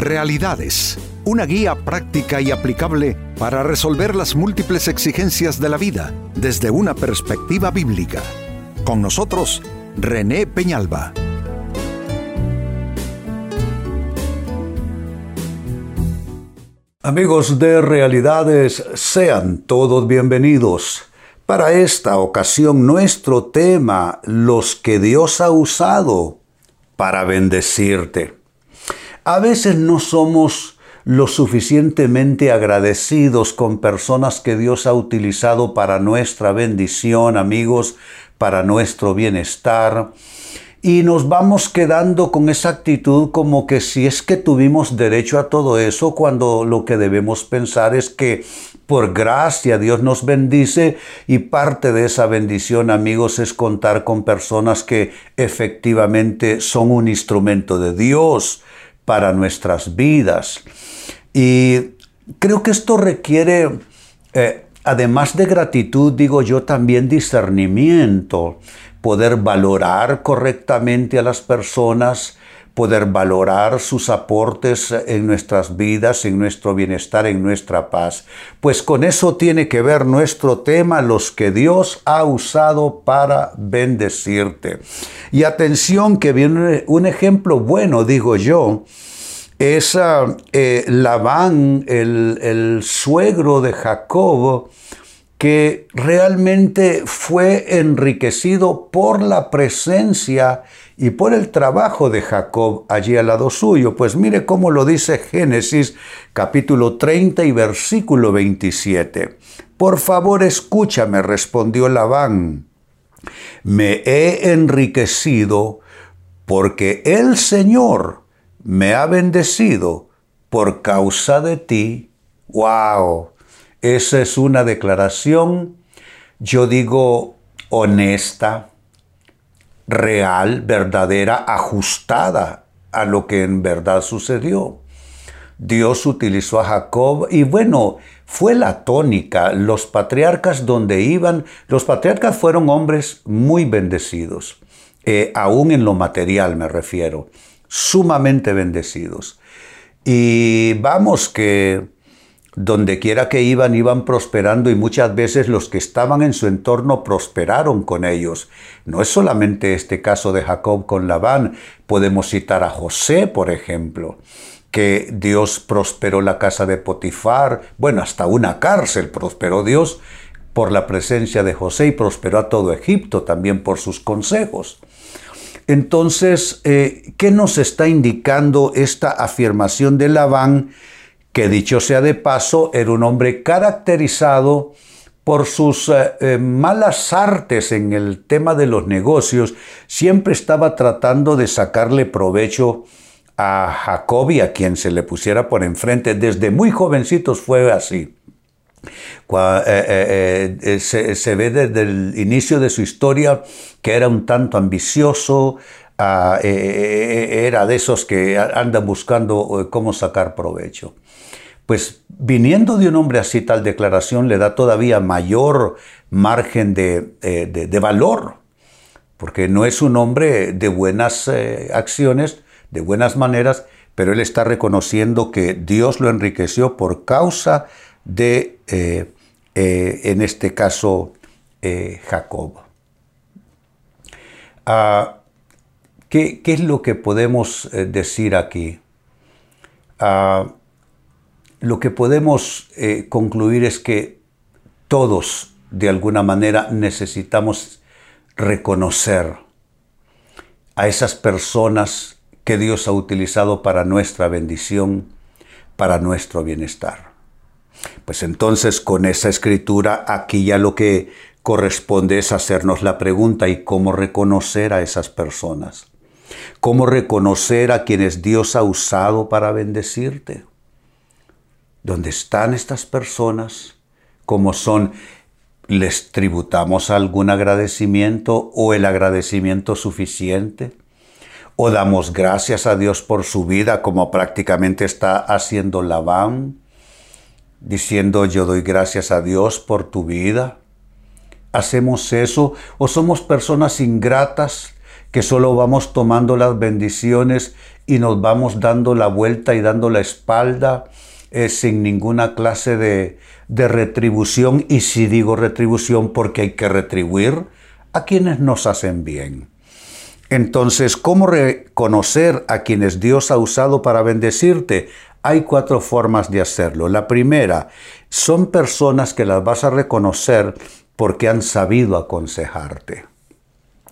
Realidades, una guía práctica y aplicable para resolver las múltiples exigencias de la vida desde una perspectiva bíblica. Con nosotros, René Peñalba. Amigos de Realidades, sean todos bienvenidos. Para esta ocasión nuestro tema, los que Dios ha usado para bendecirte. A veces no somos lo suficientemente agradecidos con personas que Dios ha utilizado para nuestra bendición, amigos, para nuestro bienestar. Y nos vamos quedando con esa actitud como que si es que tuvimos derecho a todo eso, cuando lo que debemos pensar es que por gracia Dios nos bendice y parte de esa bendición, amigos, es contar con personas que efectivamente son un instrumento de Dios para nuestras vidas. Y creo que esto requiere, eh, además de gratitud, digo yo, también discernimiento, poder valorar correctamente a las personas, poder valorar sus aportes en nuestras vidas, en nuestro bienestar, en nuestra paz. Pues con eso tiene que ver nuestro tema, los que Dios ha usado para bendecirte. Y atención que viene un ejemplo bueno, digo yo, es eh, Labán, el, el suegro de Jacob, que realmente fue enriquecido por la presencia y por el trabajo de Jacob allí al lado suyo. Pues mire cómo lo dice Génesis capítulo 30 y versículo 27. Por favor escúchame, respondió Labán. Me he enriquecido porque el Señor me ha bendecido por causa de ti. ¡Wow! Esa es una declaración, yo digo, honesta, real, verdadera, ajustada a lo que en verdad sucedió. Dios utilizó a Jacob y bueno, fue la tónica. Los patriarcas donde iban, los patriarcas fueron hombres muy bendecidos, eh, aún en lo material me refiero, sumamente bendecidos. Y vamos que donde quiera que iban, iban prosperando y muchas veces los que estaban en su entorno prosperaron con ellos. No es solamente este caso de Jacob con Labán, podemos citar a José, por ejemplo, que Dios prosperó la casa de Potifar, bueno, hasta una cárcel prosperó Dios por la presencia de José y prosperó a todo Egipto también por sus consejos. Entonces, eh, ¿qué nos está indicando esta afirmación de Labán? Que dicho sea de paso, era un hombre caracterizado por sus eh, eh, malas artes en el tema de los negocios, siempre estaba tratando de sacarle provecho a Jacob y a quien se le pusiera por enfrente. Desde muy jovencitos fue así. Eh, se, ve desde el inicio de su historia que era un tanto ambicioso, ah, era de esos que andan buscando cómo sacar provecho pues viniendo de un hombre así, tal declaración le da todavía mayor margen de, eh, valor, porque no es un hombre de buenas eh, acciones, de buenas maneras, pero él está reconociendo que Dios lo enriqueció por causa de, eh, en este caso, Jacob. Ah, ¿qué, es lo que podemos decir aquí? Ah, lo que podemos eh, concluir es que todos, de alguna manera, necesitamos reconocer a esas personas que Dios ha utilizado para nuestra bendición, para nuestro bienestar. Pues entonces con esa escritura aquí ya lo que corresponde es hacernos la pregunta y cómo reconocer a esas personas. ¿Cómo reconocer a quienes Dios ha usado para bendecirte? ¿Dónde están estas personas, ¿Cómo son, ¿les tributamos algún agradecimiento o el agradecimiento suficiente? ¿O damos gracias a Dios por su vida como prácticamente está haciendo Labán? Diciendo yo doy gracias a Dios por tu vida. ¿Hacemos eso o somos personas ingratas que solo vamos tomando las bendiciones y nos vamos dando la vuelta y dando la espalda eh, sin ninguna clase de, de retribución. Y si digo retribución, porque hay que retribuir a quienes nos hacen bien. Entonces, ¿cómo reconocer a quienes Dios ha usado para bendecirte? Hay cuatro formas de hacerlo. La primera, son personas que las vas a reconocer porque han sabido aconsejarte.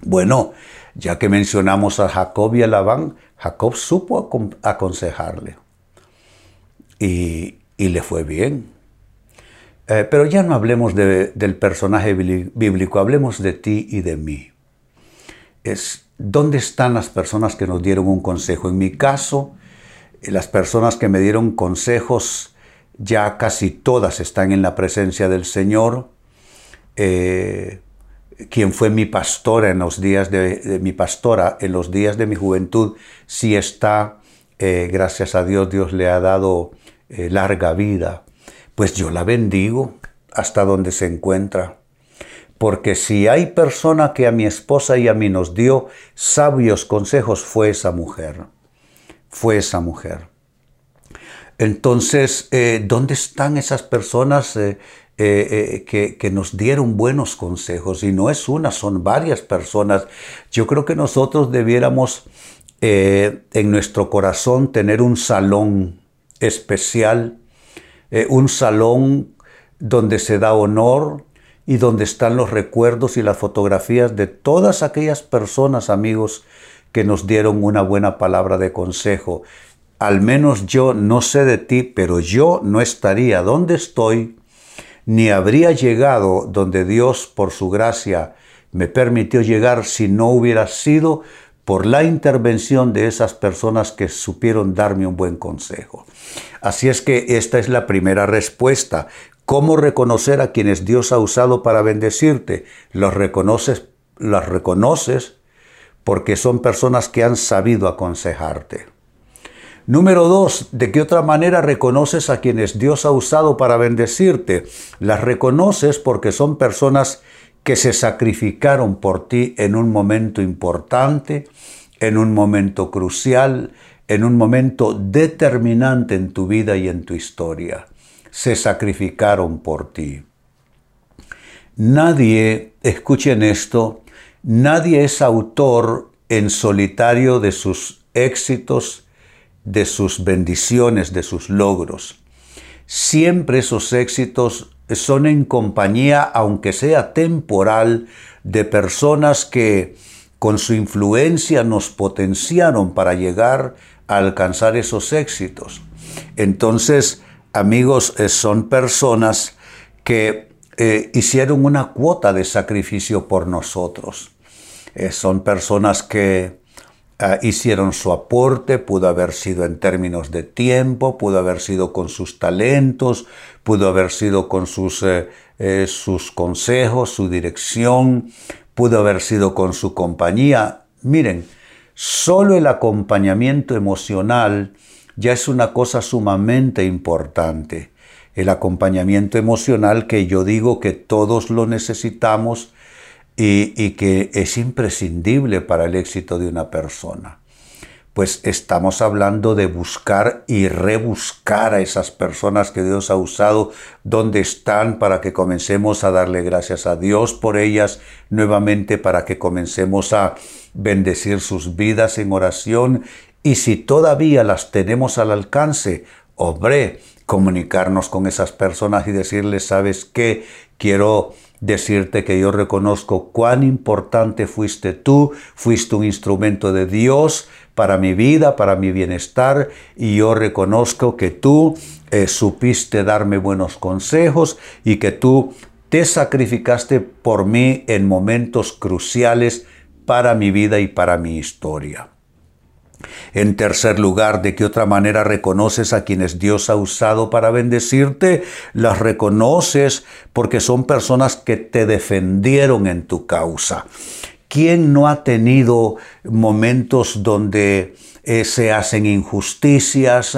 Bueno, ya que mencionamos a Jacob y a Labán, Jacob supo aconsejarle y, le fue bien. Eh, pero ya no hablemos del personaje bíblico, hablemos de ti y de mí. Es, ¿Dónde están las personas que nos dieron un consejo? En mi caso, las personas que me dieron consejos, ya casi todas están en la presencia del Señor. Eh, quien fue mi pastora en los días de, mi pastora en los días de mi juventud, sí está, eh, gracias a Dios, Dios le ha dado eh, larga vida. Pues yo la bendigo hasta donde se encuentra. Porque si hay persona que a mi esposa y a mí nos dio sabios consejos, fue esa mujer. Fue esa mujer. Entonces, eh, ¿dónde están esas personas eh, eh, que, nos dieron buenos consejos? Y no es una, son varias personas. Yo creo que nosotros debiéramos en nuestro corazón tener un salón especial, un salón donde se da honor, y donde están los recuerdos y las fotografías de todas aquellas personas, amigos, que nos dieron una buena palabra de consejo. Al menos yo no sé de ti, pero yo no estaría donde estoy, ni habría llegado donde Dios, por su gracia, me permitió llegar si no hubiera sido por la intervención de esas personas que supieron darme un buen consejo. Así es que esta es la primera respuesta. ¿Cómo reconocer a quienes Dios ha usado para bendecirte? Los reconoces, las reconoces porque son personas que han sabido aconsejarte. Número dos, ¿de qué otra manera reconoces a quienes Dios ha usado para bendecirte? Las reconoces porque son personas que se sacrificaron por ti en un momento importante, en un momento crucial, en un momento determinante en tu vida y en tu historia se sacrificaron por ti. Nadie, escuchen esto, nadie es autor en solitario de sus éxitos, de sus bendiciones, de sus logros. Siempre esos éxitos son en compañía, aunque sea temporal, de personas que con su influencia nos potenciaron para llegar a alcanzar esos éxitos. Entonces, amigos, eh, son personas que eh, hicieron una cuota de sacrificio por nosotros. Eh, son personas que ah, hicieron su aporte, pudo haber sido en términos de tiempo, pudo haber sido con sus talentos, pudo haber sido con sus, sus consejos, su dirección, pudo haber sido con su compañía. Miren, solo el acompañamiento emocional ya es una cosa sumamente importante. El acompañamiento emocional que yo digo que todos lo necesitamos y, que es imprescindible para el éxito de una persona. Pues estamos hablando de buscar y rebuscar a esas personas que Dios ha usado, donde están, para que comencemos a darle gracias a Dios por ellas, nuevamente para que comencemos a bendecir sus vidas en oración y si todavía las tenemos al alcance, hombre, comunicarnos con esas personas y decirles, ¿sabes qué? Quiero decirte que yo reconozco cuán importante fuiste tú, fuiste un instrumento de Dios para mi vida, para mi bienestar, y yo reconozco que tú eh, supiste darme buenos consejos y que tú te sacrificaste por mí en momentos cruciales para mi vida y para mi historia. En tercer lugar, ¿de qué otra manera reconoces a quienes Dios ha usado para bendecirte? Las reconoces porque son personas que te defendieron en tu causa. ¿Quién no ha tenido momentos donde eh, se hacen injusticias,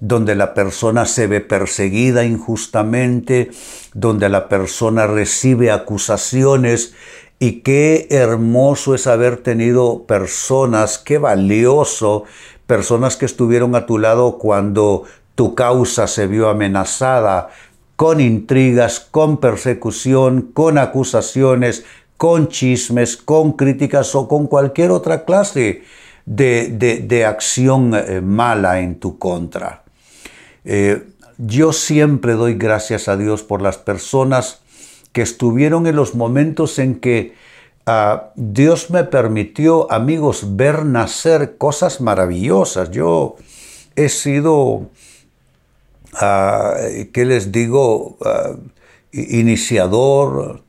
donde la persona se ve perseguida injustamente, donde la persona recibe acusaciones Y qué hermoso es haber tenido personas, qué valioso, personas que estuvieron a tu lado cuando tu causa se vio amenazada con intrigas, con persecución, con acusaciones, con chismes, con críticas o con cualquier otra clase de, acción eh, mala en tu contra. Eh, yo siempre doy gracias a Dios por las personas que estuvieron en los momentos en que ah, Dios me permitió, amigos, ver nacer cosas maravillosas. Yo he sido, ah, ¿qué les digo? Ah, iniciador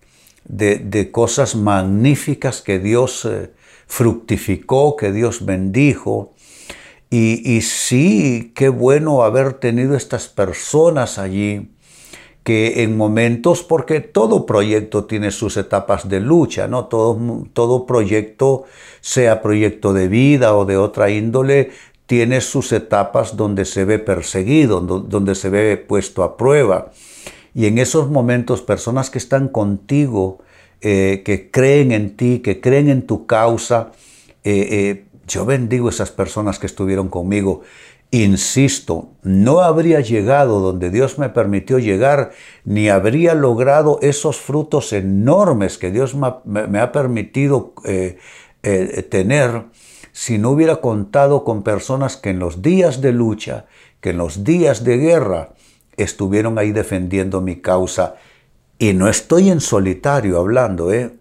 de, cosas magníficas que Dios eh, fructificó, que Dios bendijo. Y, sí, qué bueno haber tenido estas personas allí que en momentos, porque todo proyecto tiene sus etapas de lucha, ¿no? Todo, todo proyecto, sea proyecto de vida o de otra índole, tiene sus etapas donde se ve perseguido, donde se ve puesto a prueba. Y en esos momentos, personas que están contigo, eh, que creen en ti, que creen en tu causa, eh, eh, yo bendigo esas personas que estuvieron conmigo. Insisto, no habría llegado donde Dios me permitió llegar, ni habría logrado esos frutos enormes que Dios me, ha permitido tener si no hubiera contado con personas que en los días de lucha, que en los días de guerra, estuvieron ahí defendiendo mi causa. Y no estoy en solitario hablando, ¿eh?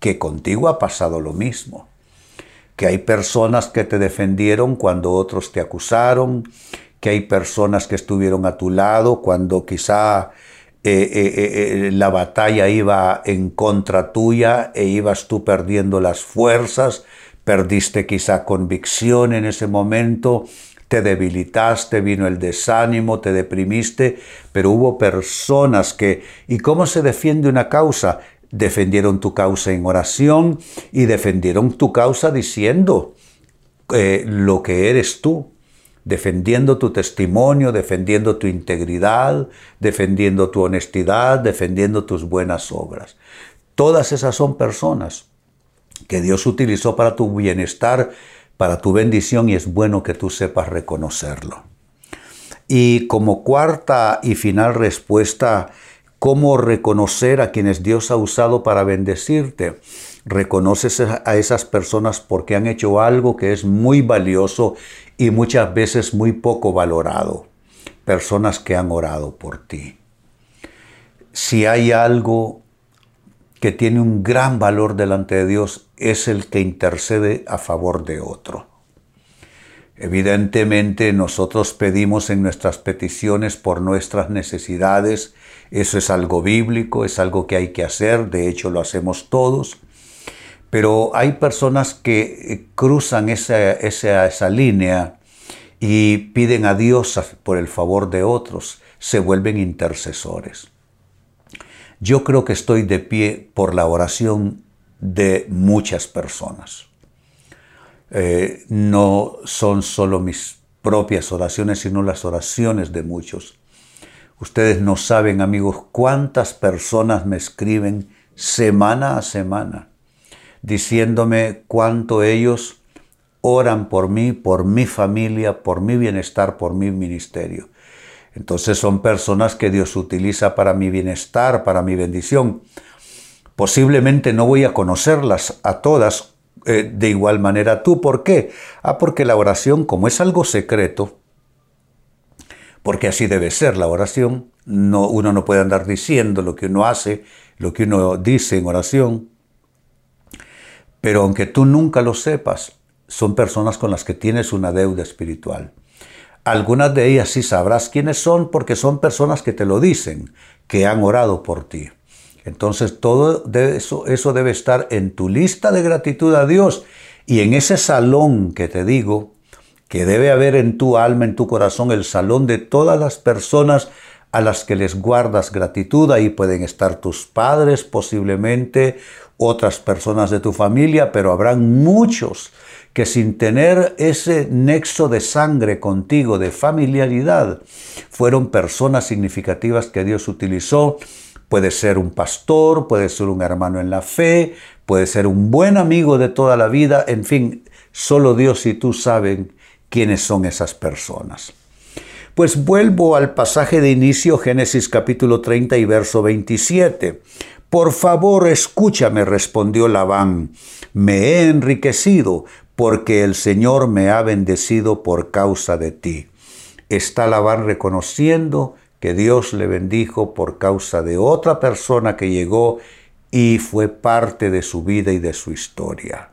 que contigo ha pasado lo mismo que hay personas que te defendieron cuando otros te acusaron, que hay personas que estuvieron a tu lado cuando quizá eh, eh, eh, la batalla iba en contra tuya e ibas tú perdiendo las fuerzas, perdiste quizá convicción en ese momento, te debilitaste, vino el desánimo, te deprimiste, pero hubo personas que... ¿Y cómo se defiende una causa? defendieron tu causa en oración y defendieron tu causa diciendo eh, lo que eres tú, defendiendo tu testimonio, defendiendo tu integridad, defendiendo tu honestidad, defendiendo tus buenas obras. Todas esas son personas que Dios utilizó para tu bienestar, para tu bendición y es bueno que tú sepas reconocerlo. Y como cuarta y final respuesta, cómo reconocer a quienes Dios ha usado para bendecirte. Reconoces a esas personas porque han hecho algo que es muy valioso y muchas veces muy poco valorado. Personas que han orado por ti. Si hay algo que tiene un gran valor delante de Dios, es el que intercede a favor de otro. Evidentemente nosotros pedimos en nuestras peticiones por nuestras necesidades, eso es algo bíblico, es algo que hay que hacer, de hecho lo hacemos todos, pero hay personas que eh, cruzan esa, esa, línea y piden a Dios por el favor de otros, se vuelven intercesores. Yo creo que estoy de pie por la oración de muchas personas. Eh, no son solo mis propias oraciones, sino las oraciones de muchos. Ustedes no saben, amigos, cuántas personas me escriben semana a semana diciéndome cuánto ellos oran por mí, por mi familia, por mi bienestar, por mi ministerio. Entonces son personas que Dios utiliza para mi bienestar, para mi bendición. Posiblemente no voy a conocerlas a todas eh, de igual manera tú. ¿Por qué? Ah, porque la oración, como es algo secreto, porque así debe ser la oración, no, uno no puede andar diciendo lo que uno hace, lo que uno dice en oración, pero aunque tú nunca lo sepas, son personas con las que tienes una deuda espiritual. Algunas de ellas sí sabrás quiénes son porque son personas que te lo dicen, que han orado por ti. Entonces todo eso, eso debe estar en tu lista de gratitud a Dios y en ese salón que te digo, que debe haber en tu alma, en tu corazón, el salón de todas las personas a las que les guardas gratitud. Ahí pueden estar tus padres, posiblemente otras personas de tu familia, pero habrán muchos que sin tener ese nexo de sangre contigo, de familiaridad, fueron personas significativas que Dios utilizó Puede ser un pastor, puede ser un hermano en la fe, puede ser un buen amigo de toda la vida, en fin, solo Dios y tú saben quiénes son esas personas. Pues vuelvo al pasaje de inicio, Génesis capítulo 30 y verso 27. Por favor, escúchame, respondió Labán, me he enriquecido porque el Señor me ha bendecido por causa de ti. Está Labán reconociendo que Dios le bendijo por causa de otra persona que llegó y fue parte de su vida y de su historia.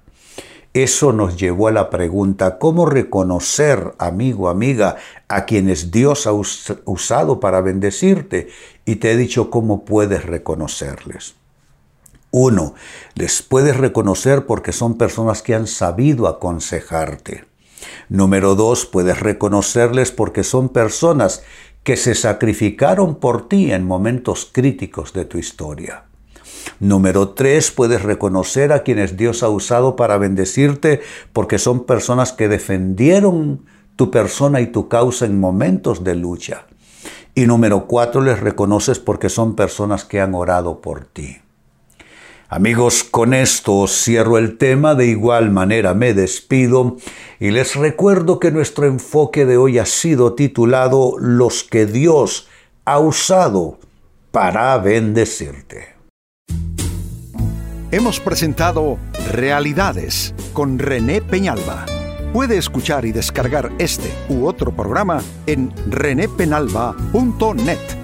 Eso nos llevó a la pregunta, ¿cómo reconocer, amigo, amiga, a quienes Dios ha usado para bendecirte? Y te he dicho cómo puedes reconocerles. Uno, les puedes reconocer porque son personas que han sabido aconsejarte. Número dos, puedes reconocerles porque son personas que se sacrificaron por ti en momentos críticos de tu historia. Número tres, puedes reconocer a quienes Dios ha usado para bendecirte porque son personas que defendieron tu persona y tu causa en momentos de lucha. Y número cuatro, les reconoces porque son personas que han orado por ti. Amigos, con esto cierro el tema, de igual manera me despido y les recuerdo que nuestro enfoque de hoy ha sido titulado Los que Dios ha usado para bendecirte. Hemos presentado Realidades con René Peñalba. Puede escuchar y descargar este u otro programa en renépenalba.net.